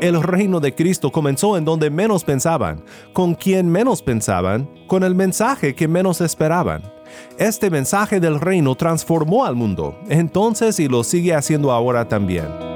El reino de Cristo comenzó en donde menos pensaban, con quien menos pensaban, con el mensaje que menos esperaban. Este mensaje del reino transformó al mundo, entonces y lo sigue haciendo ahora también.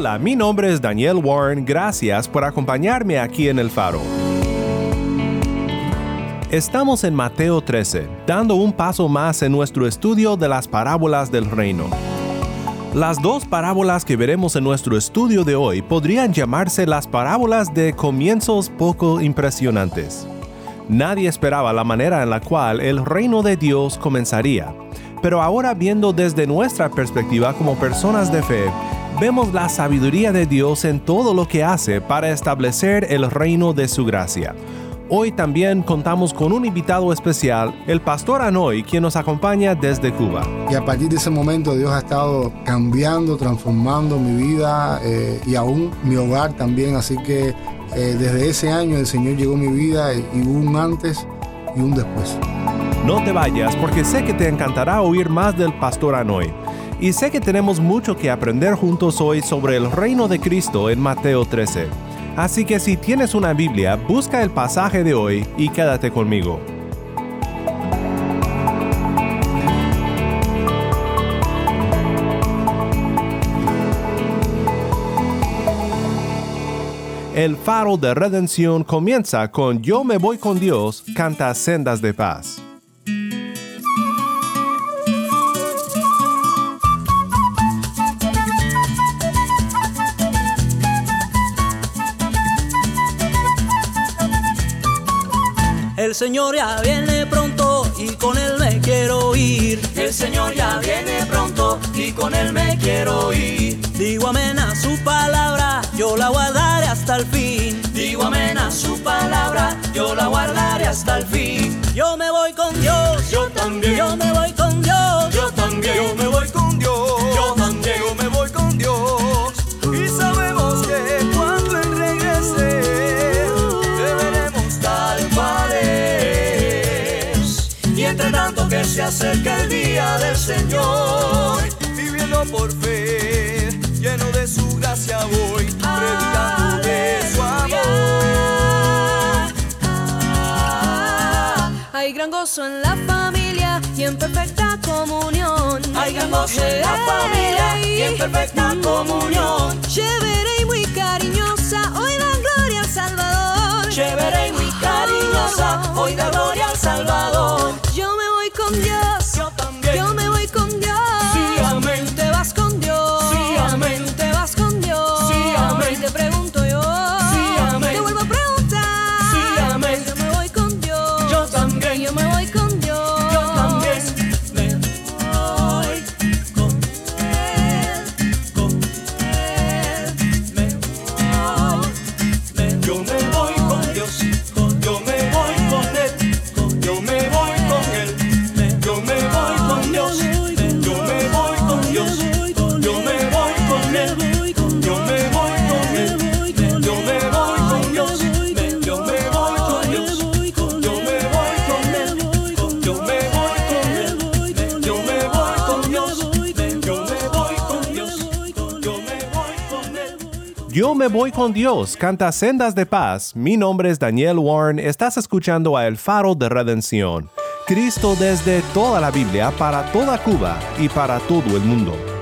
Hola, mi nombre es Daniel Warren, gracias por acompañarme aquí en El Faro. Estamos en Mateo 13, dando un paso más en nuestro estudio de las parábolas del reino. Las dos parábolas que veremos en nuestro estudio de hoy podrían llamarse las parábolas de comienzos poco impresionantes. Nadie esperaba la manera en la cual el reino de Dios comenzaría, pero ahora viendo desde nuestra perspectiva como personas de fe, vemos la sabiduría de Dios en todo lo que hace para establecer el reino de su gracia. Hoy también contamos con un invitado especial, el pastor Anoy, quien nos acompaña desde Cuba. Y a partir de ese momento Dios ha estado cambiando, transformando mi vida eh, y aún mi hogar también. Así que eh, desde ese año el Señor llegó a mi vida y hubo un antes y un después. No te vayas porque sé que te encantará oír más del pastor Anoy. Y sé que tenemos mucho que aprender juntos hoy sobre el reino de Cristo en Mateo 13. Así que si tienes una Biblia, busca el pasaje de hoy y quédate conmigo. El faro de redención comienza con Yo me voy con Dios, canta sendas de paz. Señor ya viene pronto y con Él me quiero ir. El Señor ya viene pronto y con Él me quiero ir. Digo amén a su palabra, yo la guardaré hasta el fin. Digo amén a su palabra, yo la guardaré hasta el fin. Yo me voy con Dios, yo también. Yo me voy con Dios, yo también. Yo me se acerca el día del Señor, viviendo por fe, lleno de su gracia voy, predicando de su amor. Hay gran gozo en la familia y en perfecta comunión. Hay gran gozo en la familia y en perfecta comunión. Chévere y muy cariñosa, hoy da gloria al Salvador. Chévere y muy cariñosa, hoy da gloria al Salvador. Yo me voy con Dios, canta Sendas de Paz. Mi nombre es Daniel Warren, estás escuchando a El Faro de Redención. Cristo desde toda la Biblia para toda Cuba y para todo el mundo.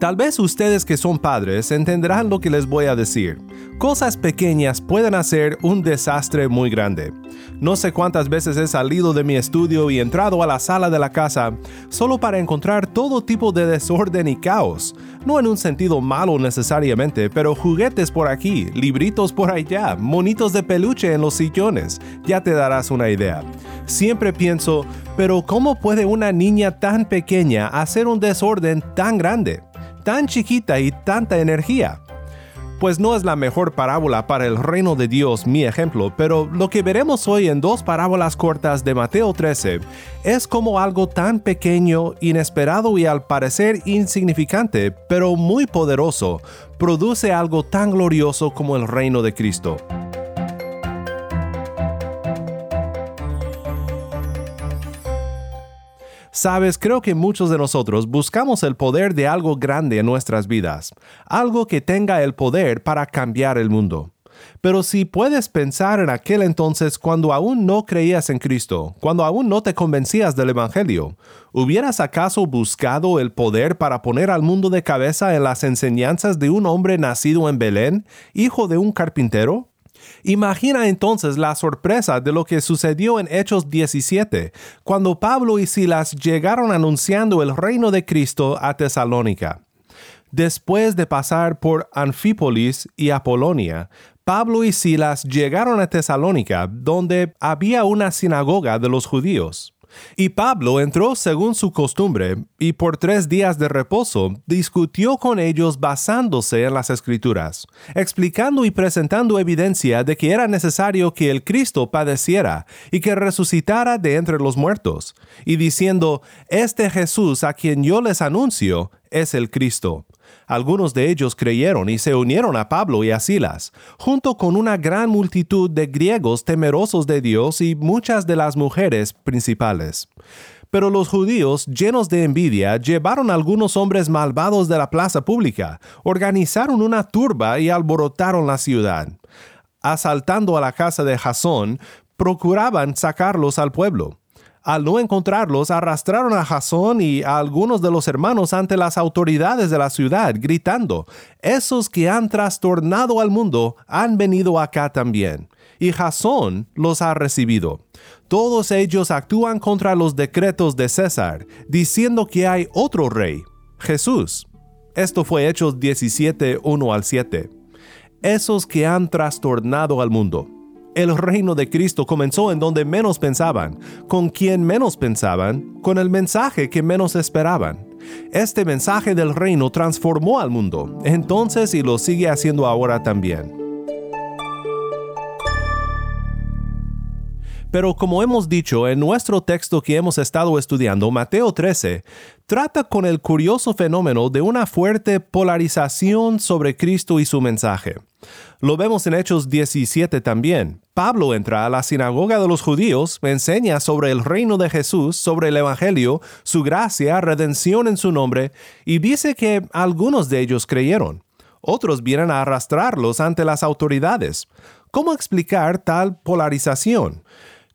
Tal vez ustedes que son padres entenderán lo que les voy a decir. Cosas pequeñas pueden hacer un desastre muy grande. No sé cuántas veces he salido de mi estudio y entrado a la sala de la casa solo para encontrar todo tipo de desorden y caos. No en un sentido malo necesariamente, pero juguetes por aquí, libritos por allá, monitos de peluche en los sillones. Ya te darás una idea. Siempre pienso, pero ¿cómo puede una niña tan pequeña hacer un desorden tan grande? Tan chiquita y tanta energía pues no es la mejor parábola para el reino de Dios mi ejemplo, pero lo que veremos hoy en dos parábolas cortas de Mateo 13 es como algo tan pequeño, inesperado y al parecer insignificante, pero muy poderoso, produce algo tan glorioso como el reino de Cristo. Sabes, creo que muchos de nosotros buscamos el poder de algo grande en nuestras vidas, algo que tenga el poder para cambiar el mundo. Pero si puedes pensar en aquel entonces cuando aún no creías en Cristo, cuando aún no te convencías del Evangelio, ¿hubieras acaso buscado el poder para poner al mundo de cabeza en las enseñanzas de un hombre nacido en Belén, hijo de un carpintero? Imagina entonces la sorpresa de lo que sucedió en Hechos 17, cuando Pablo y Silas llegaron anunciando el reino de Cristo a Tesalónica. Después de pasar por Anfípolis y Apolonia, Pablo y Silas llegaron a Tesalónica, donde había una sinagoga de los judíos. Y Pablo entró según su costumbre, y por tres días de reposo discutió con ellos basándose en las escrituras, explicando y presentando evidencia de que era necesario que el Cristo padeciera y que resucitara de entre los muertos, y diciendo, Este Jesús a quien yo les anuncio es el Cristo. Algunos de ellos creyeron y se unieron a Pablo y a Silas, junto con una gran multitud de griegos temerosos de Dios y muchas de las mujeres principales. Pero los judíos, llenos de envidia, llevaron algunos hombres malvados de la plaza pública, organizaron una turba y alborotaron la ciudad. Asaltando a la casa de Jasón, procuraban sacarlos al pueblo. Al no encontrarlos, arrastraron a Jasón y a algunos de los hermanos ante las autoridades de la ciudad, gritando, Esos que han trastornado al mundo han venido acá también. Y Jasón los ha recibido. Todos ellos actúan contra los decretos de César, diciendo que hay otro rey, Jesús. Esto fue Hechos 17, 1 al 7. Esos que han trastornado al mundo. El reino de Cristo comenzó en donde menos pensaban, con quien menos pensaban, con el mensaje que menos esperaban. Este mensaje del reino transformó al mundo, entonces y lo sigue haciendo ahora también. Pero como hemos dicho en nuestro texto que hemos estado estudiando, Mateo 13, trata con el curioso fenómeno de una fuerte polarización sobre Cristo y su mensaje. Lo vemos en Hechos 17 también. Pablo entra a la sinagoga de los judíos, enseña sobre el reino de Jesús, sobre el Evangelio, su gracia, redención en su nombre, y dice que algunos de ellos creyeron. Otros vienen a arrastrarlos ante las autoridades. ¿Cómo explicar tal polarización?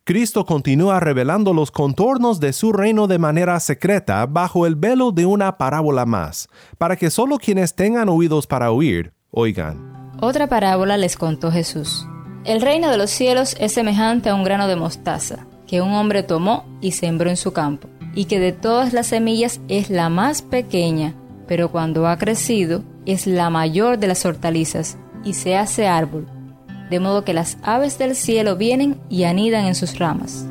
Cristo continúa revelando los contornos de su reino de manera secreta bajo el velo de una parábola más, para que solo quienes tengan oídos para oír, oigan. Otra parábola les contó Jesús. El reino de los cielos es semejante a un grano de mostaza, que un hombre tomó y sembró en su campo, y que de todas las semillas es la más pequeña, pero cuando ha crecido es la mayor de las hortalizas, y se hace árbol de modo que las aves del cielo vienen y anidan en sus ramas.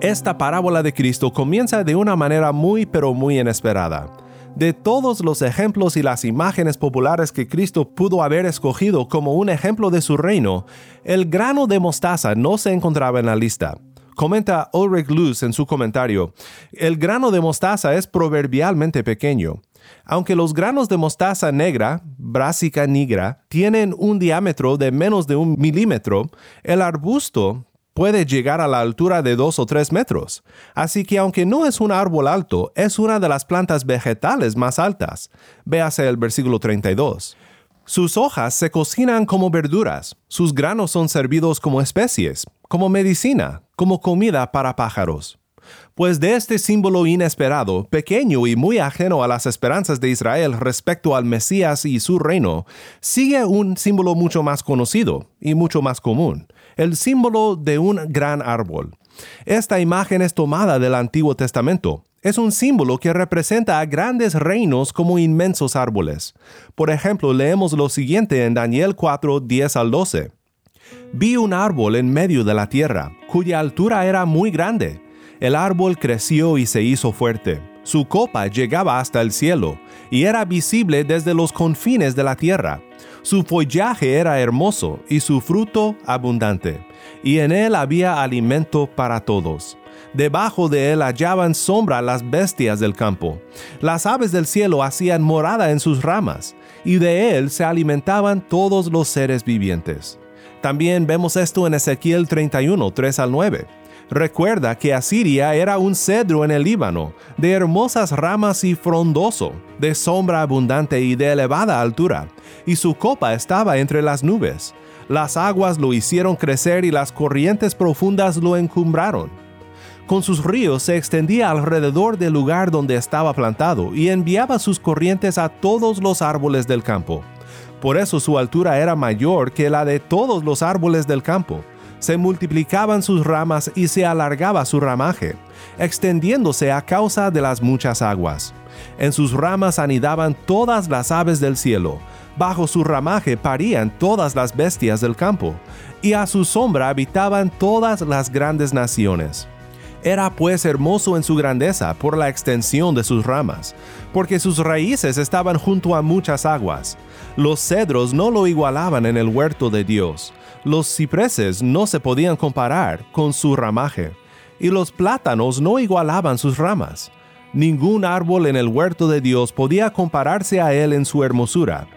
Esta parábola de Cristo comienza de una manera muy pero muy inesperada. De todos los ejemplos y las imágenes populares que Cristo pudo haber escogido como un ejemplo de su reino, el grano de mostaza no se encontraba en la lista. Comenta Ulrich Luz en su comentario, el grano de mostaza es proverbialmente pequeño. Aunque los granos de mostaza negra, Brassica nigra, tienen un diámetro de menos de un milímetro, el arbusto puede llegar a la altura de 2 o 3 metros. Así que aunque no es un árbol alto, es una de las plantas vegetales más altas. Véase el versículo 32. Sus hojas se cocinan como verduras, sus granos son servidos como especies, como medicina, como comida para pájaros. Pues de este símbolo inesperado, pequeño y muy ajeno a las esperanzas de Israel respecto al Mesías y su reino, sigue un símbolo mucho más conocido y mucho más común, el símbolo de un gran árbol. Esta imagen es tomada del Antiguo Testamento. Es un símbolo que representa a grandes reinos como inmensos árboles. Por ejemplo, leemos lo siguiente en Daniel 4, 10 al 12. Vi un árbol en medio de la tierra, cuya altura era muy grande. El árbol creció y se hizo fuerte. Su copa llegaba hasta el cielo, y era visible desde los confines de la tierra. Su follaje era hermoso y su fruto abundante, y en él había alimento para todos. Debajo de él hallaban sombra las bestias del campo. Las aves del cielo hacían morada en sus ramas, y de él se alimentaban todos los seres vivientes. También vemos esto en Ezequiel 31, 3 al 9. Recuerda que Asiria era un cedro en el Líbano, de hermosas ramas y frondoso, de sombra abundante y de elevada altura, y su copa estaba entre las nubes. Las aguas lo hicieron crecer y las corrientes profundas lo encumbraron. Con sus ríos se extendía alrededor del lugar donde estaba plantado y enviaba sus corrientes a todos los árboles del campo. Por eso su altura era mayor que la de todos los árboles del campo. Se multiplicaban sus ramas y se alargaba su ramaje, extendiéndose a causa de las muchas aguas. En sus ramas anidaban todas las aves del cielo, bajo su ramaje parían todas las bestias del campo, y a su sombra habitaban todas las grandes naciones. Era pues hermoso en su grandeza por la extensión de sus ramas, porque sus raíces estaban junto a muchas aguas. Los cedros no lo igualaban en el huerto de Dios, los cipreses no se podían comparar con su ramaje, y los plátanos no igualaban sus ramas. Ningún árbol en el huerto de Dios podía compararse a él en su hermosura.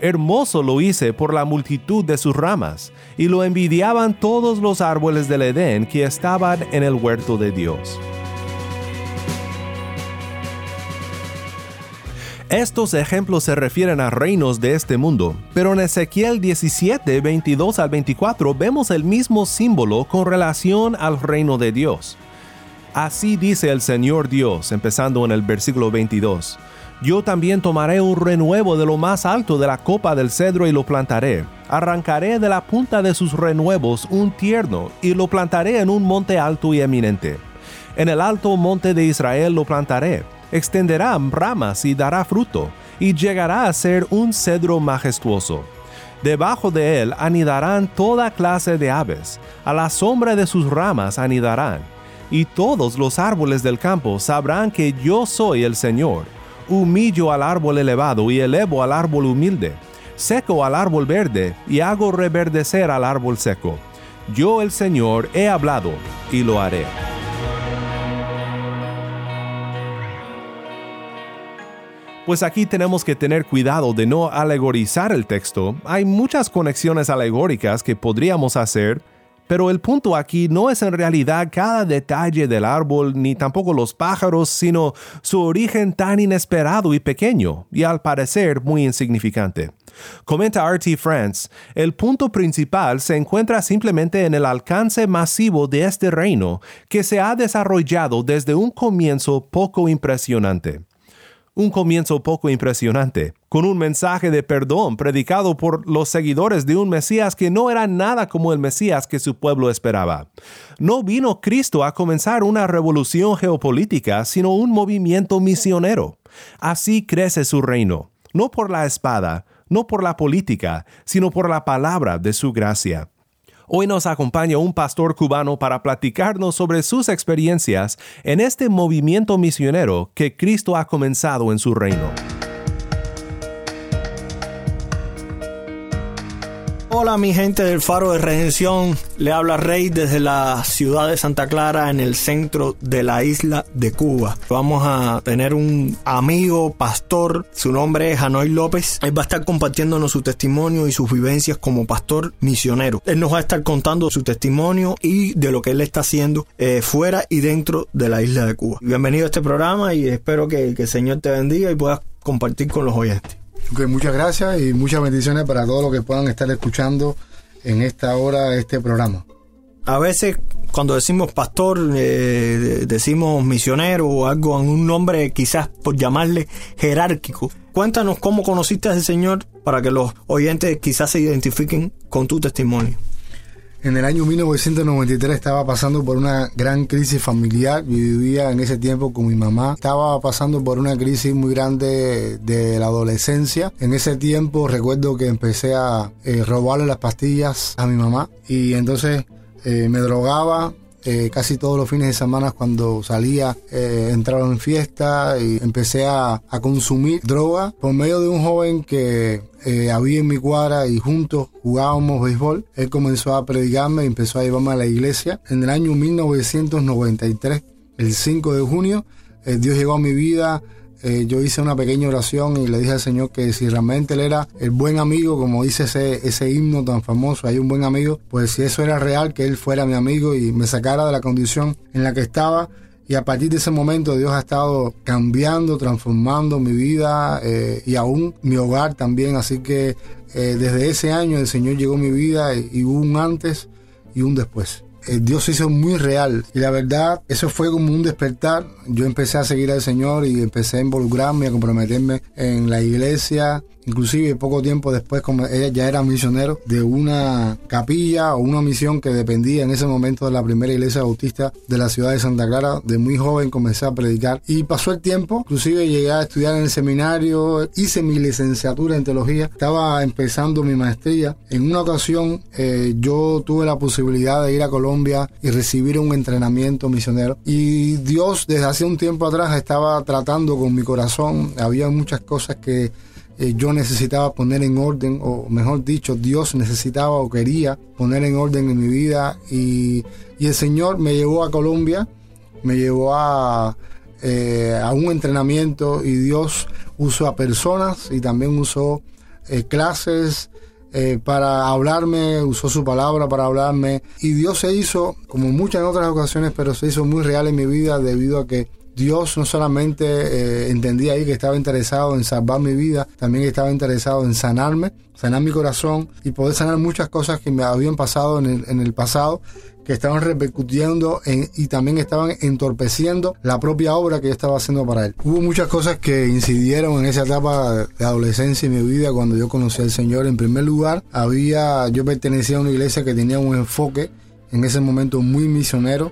Hermoso lo hice por la multitud de sus ramas, y lo envidiaban todos los árboles del Edén que estaban en el huerto de Dios. Estos ejemplos se refieren a reinos de este mundo, pero en Ezequiel 17, 22 al 24 vemos el mismo símbolo con relación al reino de Dios. Así dice el Señor Dios, empezando en el versículo 22. Yo también tomaré un renuevo de lo más alto de la copa del cedro y lo plantaré. Arrancaré de la punta de sus renuevos un tierno y lo plantaré en un monte alto y eminente. En el alto monte de Israel lo plantaré. Extenderá ramas y dará fruto, y llegará a ser un cedro majestuoso. Debajo de él anidarán toda clase de aves, a la sombra de sus ramas anidarán, y todos los árboles del campo sabrán que yo soy el Señor humillo al árbol elevado y elevo al árbol humilde, seco al árbol verde y hago reverdecer al árbol seco. Yo el Señor he hablado y lo haré. Pues aquí tenemos que tener cuidado de no alegorizar el texto. Hay muchas conexiones alegóricas que podríamos hacer, pero el punto aquí no es en realidad cada detalle del árbol ni tampoco los pájaros, sino su origen tan inesperado y pequeño, y al parecer muy insignificante. Comenta RT France, el punto principal se encuentra simplemente en el alcance masivo de este reino que se ha desarrollado desde un comienzo poco impresionante un comienzo poco impresionante, con un mensaje de perdón predicado por los seguidores de un Mesías que no era nada como el Mesías que su pueblo esperaba. No vino Cristo a comenzar una revolución geopolítica, sino un movimiento misionero. Así crece su reino, no por la espada, no por la política, sino por la palabra de su gracia. Hoy nos acompaña un pastor cubano para platicarnos sobre sus experiencias en este movimiento misionero que Cristo ha comenzado en su reino. Hola mi gente del Faro de Redención, le habla Rey desde la ciudad de Santa Clara en el centro de la isla de Cuba. Vamos a tener un amigo pastor, su nombre es Hanoi López. Él va a estar compartiéndonos su testimonio y sus vivencias como pastor misionero. Él nos va a estar contando su testimonio y de lo que él está haciendo eh, fuera y dentro de la isla de Cuba. Bienvenido a este programa y espero que, que el Señor te bendiga y puedas compartir con los oyentes. Muchas gracias y muchas bendiciones para todos los que puedan estar escuchando en esta hora este programa. A veces cuando decimos pastor, eh, decimos misionero o algo, un nombre quizás por llamarle jerárquico. Cuéntanos cómo conociste a ese Señor para que los oyentes quizás se identifiquen con tu testimonio. En el año 1993 estaba pasando por una gran crisis familiar. Vivía en ese tiempo con mi mamá. Estaba pasando por una crisis muy grande de la adolescencia. En ese tiempo recuerdo que empecé a eh, robarle las pastillas a mi mamá y entonces eh, me drogaba, eh, casi todos los fines de semana cuando salía eh, entraba en fiesta y empecé a, a, consumir droga por medio de un joven que eh, había en mi cuadra y juntos jugábamos béisbol. Él comenzó a predicarme y empezó a llevarme a la iglesia. En el año 1993, el 5 de junio, eh, Dios llegó a mi vida eh, yo hice una pequeña oración y le dije al Señor que si realmente Él era el buen amigo, como dice ese, ese himno tan famoso, hay un buen amigo, pues si eso era real, que Él fuera mi amigo y me sacara de la condición en la que estaba. Y a partir de ese momento Dios ha estado cambiando, transformando mi vida eh, y aún mi hogar también. Así que eh, desde ese año el Señor llegó a mi vida y, y hubo un antes y un después. Eh, Dios se hizo muy real. Y la verdad, eso fue como un despertar. Yo empecé a seguir al Señor y empecé a involucrarme, a comprometerme en la iglesia. Inclusive poco tiempo después, como ella ya era misionero de una capilla o una misión que dependía en ese momento de la primera iglesia bautista de la ciudad de Santa Clara. De muy joven comencé a predicar y pasó el tiempo. Inclusive llegué a estudiar en el seminario, hice mi licenciatura en teología, estaba empezando mi maestría. En una ocasión eh, yo tuve la posibilidad de ir a Colombia y recibir un entrenamiento misionero. Y Dios desde hace un tiempo atrás estaba tratando con mi corazón. Había muchas cosas que eh, yo necesitaba poner en orden, o mejor dicho, Dios necesitaba o quería poner en orden en mi vida. Y, y el Señor me llevó a Colombia, me llevó a, eh, a un entrenamiento y Dios usó a personas y también usó eh, clases. Eh, para hablarme, usó su palabra para hablarme y Dios se hizo, como muchas otras ocasiones, pero se hizo muy real en mi vida debido a que Dios no solamente eh, entendía ahí que estaba interesado en salvar mi vida, también estaba interesado en sanarme, sanar mi corazón y poder sanar muchas cosas que me habían pasado en el, pasado, que estaban repercutiendo en, y también estaban entorpeciendo la propia obra que yo estaba haciendo para Él. Hubo muchas cosas que incidieron en esa etapa de adolescencia y mi vida cuando yo conocí al Señor. En primer lugar, había, yo pertenecía a una iglesia que tenía un enfoque en ese momento muy misionero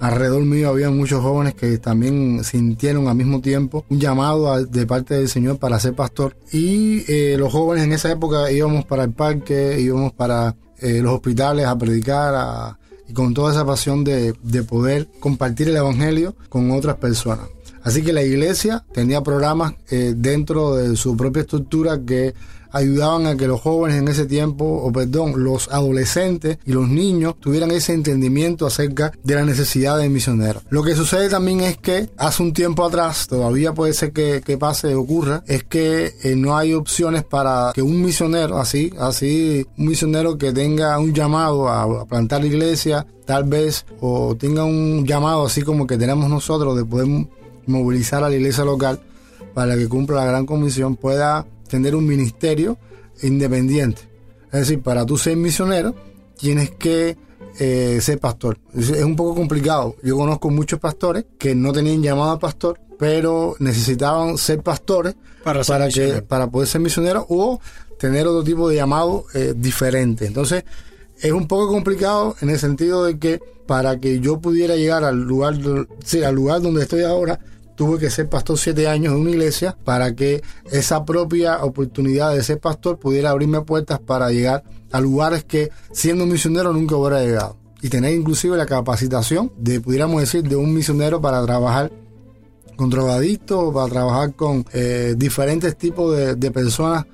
alrededor mío había muchos jóvenes que también sintieron al mismo tiempo un llamado de parte del Señor para ser pastor. Y eh, los jóvenes en esa época íbamos para el parque, íbamos para eh, los hospitales a predicar y con toda esa pasión de, de poder compartir el Evangelio con otras personas. Así que la iglesia tenía programas eh, dentro de su propia estructura que ayudaban a que los jóvenes en ese tiempo, o perdón, los adolescentes y los niños tuvieran ese entendimiento acerca de la necesidad de misioneros. Lo que sucede también es que hace un tiempo atrás, todavía puede ser que, que pase, ocurra, es que eh, no hay opciones para que un misionero, así, así, un misionero que tenga un llamado a, a plantar la iglesia, tal vez, o tenga un llamado así como que tenemos nosotros de poder movilizar a la iglesia local para que cumpla la gran comisión, pueda tener un ministerio independiente. Es decir, para tú ser misionero, tienes que eh, ser pastor. Es, es, un poco complicado. Yo conozco muchos pastores que no tenían llamado a pastor, pero necesitaban ser pastores para, ser para que para poder ser misioneros o tener otro tipo de llamado eh, diferente. Entonces, es un poco complicado en el sentido de que para que yo pudiera llegar al lugar, sí, al lugar donde estoy ahora, tuve que ser pastor siete años en una iglesia para que esa propia oportunidad de ser pastor pudiera abrirme puertas para llegar a lugares que siendo misionero nunca hubiera llegado. Y tener inclusive la capacitación de, pudiéramos decir, de un misionero para trabajar con drogadictos, para trabajar con eh, diferentes tipos de, personas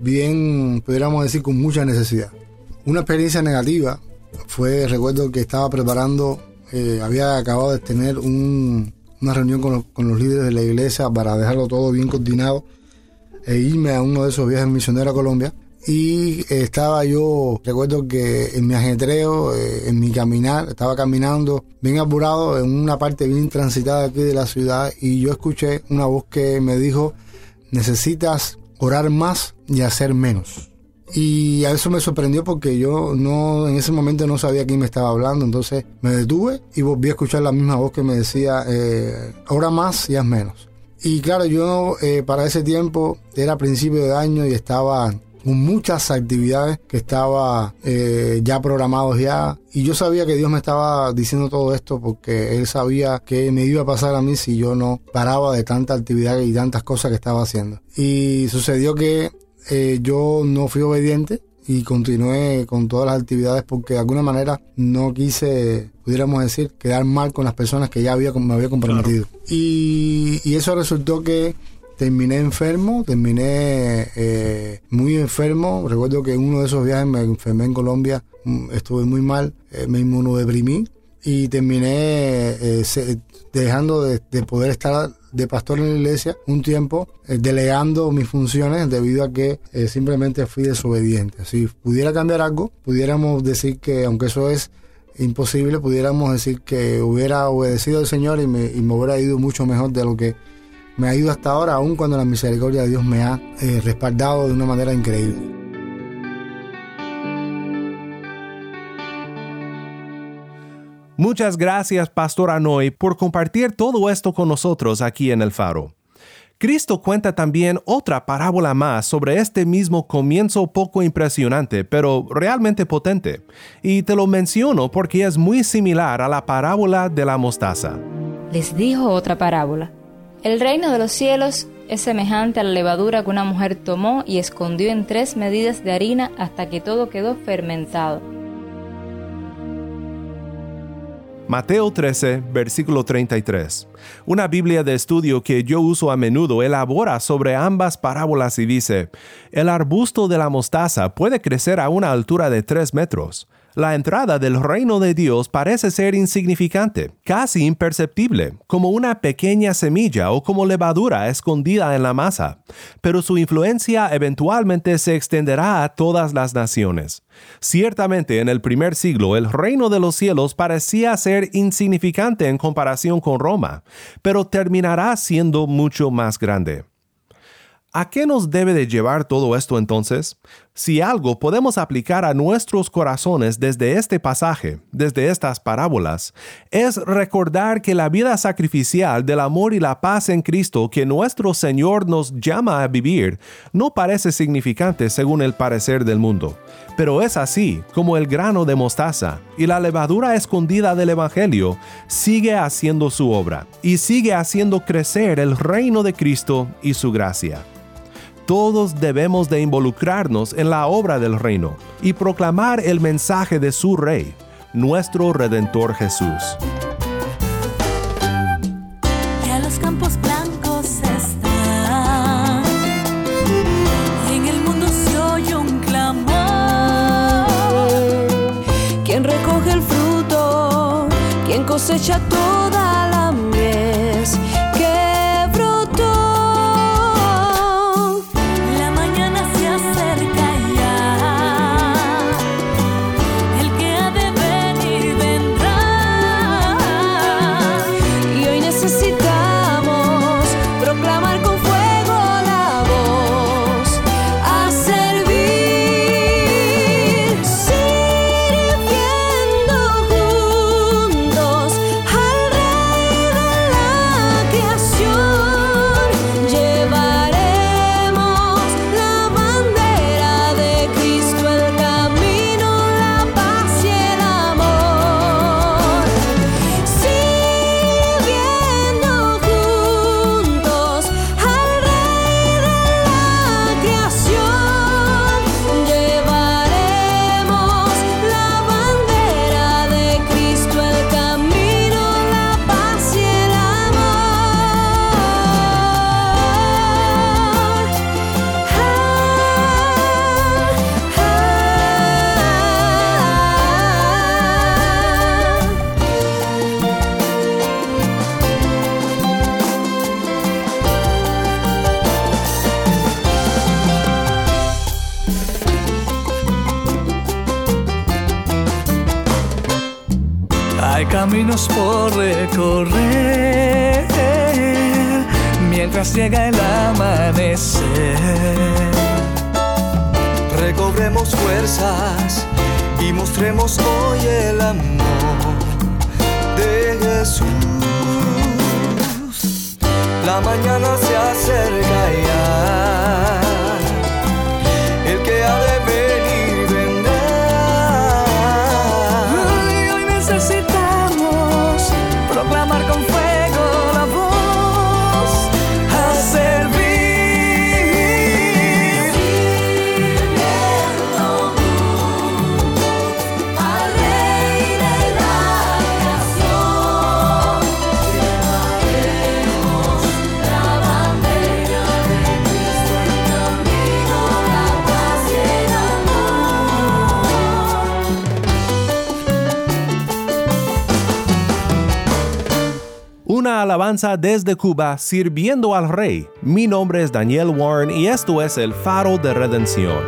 bien, pudiéramos decir, con mucha necesidad. Una experiencia negativa fue, recuerdo que estaba preparando, eh, había acabado de tener un, una reunión con los, líderes de la iglesia para dejarlo todo bien coordinado e irme a uno de esos viajes misioneros a Colombia. Y estaba yo, recuerdo que en mi ajetreo, eh, en mi caminar, estaba caminando bien apurado en una parte bien transitada aquí de la ciudad y yo escuché una voz que me dijo, necesitas orar más y hacer menos. Y a eso me sorprendió porque yo no en ese momento no sabía quién me estaba hablando, entonces me detuve y volví a escuchar la misma voz que me decía, eh, ahora más y haz menos. Y claro, yo eh, para ese tiempo era principio de año y estaba con muchas actividades que estaba eh, ya programados ya. Y yo sabía que Dios me estaba diciendo todo esto porque él sabía que me iba a pasar a mí si yo no paraba de tanta actividad y tantas cosas que estaba haciendo. Y sucedió que eh, yo no fui obediente y continué con todas las actividades porque de alguna manera no quise, pudiéramos decir, quedar mal con las personas que ya había, me había comprometido. Y, y eso resultó que terminé enfermo, terminé eh, muy enfermo. Recuerdo que en uno de esos viajes me enfermé en Colombia, mm, estuve muy mal, eh, me inmunodeprimí y terminé eh, dejando de, de poder estar de pastor en la iglesia un tiempo, eh, delegando mis funciones debido a que eh, simplemente fui desobediente. Si pudiera cambiar algo, pudiéramos decir que, aunque eso es imposible, pudiéramos decir que hubiera obedecido al Señor y me, y me hubiera ido mucho mejor de lo que me ha ido hasta ahora, aun cuando la misericordia de Dios me ha eh, respaldado de una manera increíble. Muchas gracias, Pastor Anoy, por compartir todo esto con nosotros aquí en el Faro. Cristo cuenta también otra parábola más sobre este mismo comienzo poco impresionante, pero realmente potente. Y te lo menciono porque es muy similar a la parábola de la mostaza. Les dijo otra parábola. El reino de los cielos es semejante a la levadura que una mujer tomó y escondió en tres medidas de harina hasta que todo quedó fermentado. Mateo 13, versículo 33. Una Biblia de estudio que yo uso a menudo elabora sobre ambas parábolas y dice, el arbusto de la mostaza puede crecer a una altura de 3 metros. La entrada del reino de Dios parece ser insignificante, casi imperceptible, como una pequeña semilla o como levadura escondida en la masa, pero su influencia eventualmente se extenderá a todas las naciones. Ciertamente en el primer siglo el reino de los cielos parecía ser insignificante en comparación con Roma, pero terminará siendo mucho más grande. ¿A qué nos debe de llevar todo esto entonces? Si algo podemos aplicar a nuestros corazones desde este pasaje, desde estas parábolas, es recordar que la vida sacrificial del amor y la paz en Cristo que nuestro Señor nos llama a vivir no parece significante según el parecer del mundo, pero es así como el grano de mostaza y la levadura escondida del Evangelio sigue haciendo su obra y sigue haciendo crecer el reino de Cristo y su gracia todos debemos de involucrarnos en la obra del reino y proclamar el mensaje de su Rey, nuestro Redentor Jesús. Caminos por recorrer mientras llega el amanecer. recobremos fuerzas y mostremos hoy el amor de Jesús. La mañana se acerca ya, alabanza desde Cuba sirviendo al Rey. Mi nombre es Daniel Warren y esto es el Faro de Redención.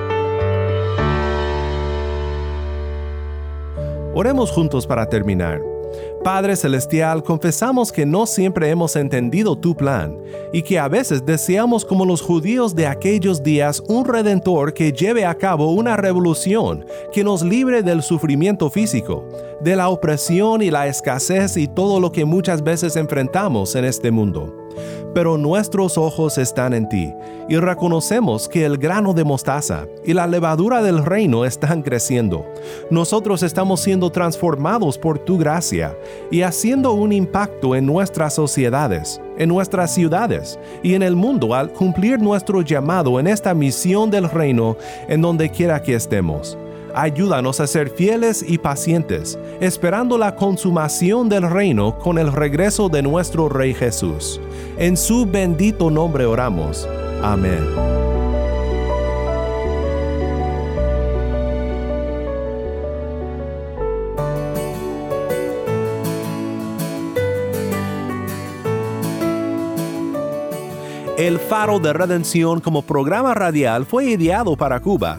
Oremos juntos para terminar. Padre Celestial, confesamos que no siempre hemos entendido tu plan y que a veces deseamos como los judíos de aquellos días un redentor que lleve a cabo una revolución que nos libre del sufrimiento físico, de la opresión y la escasez y todo lo que muchas veces enfrentamos en este mundo pero nuestros ojos están en ti y reconocemos que el grano de mostaza y la levadura del reino están creciendo. Nosotros estamos siendo transformados por tu gracia y haciendo un impacto en nuestras sociedades, en nuestras ciudades y en el mundo al cumplir nuestro llamado en esta misión del reino en donde quiera que estemos. Ayúdanos a ser fieles y pacientes, esperando la consumación del reino con el regreso de nuestro Rey Jesús. En su bendito nombre oramos. Amén. El Faro de Redención como programa radial fue ideado para Cuba,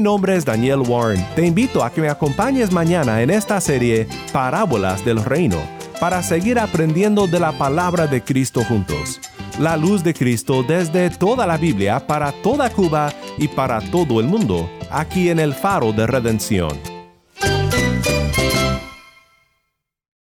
Mi nombre es Daniel Warren. Te invito a que me acompañes mañana en esta serie Parábolas del Reino para seguir aprendiendo de la palabra de Cristo juntos. La luz de Cristo desde toda la Biblia para toda Cuba y para todo el mundo, aquí en el Faro de Redención.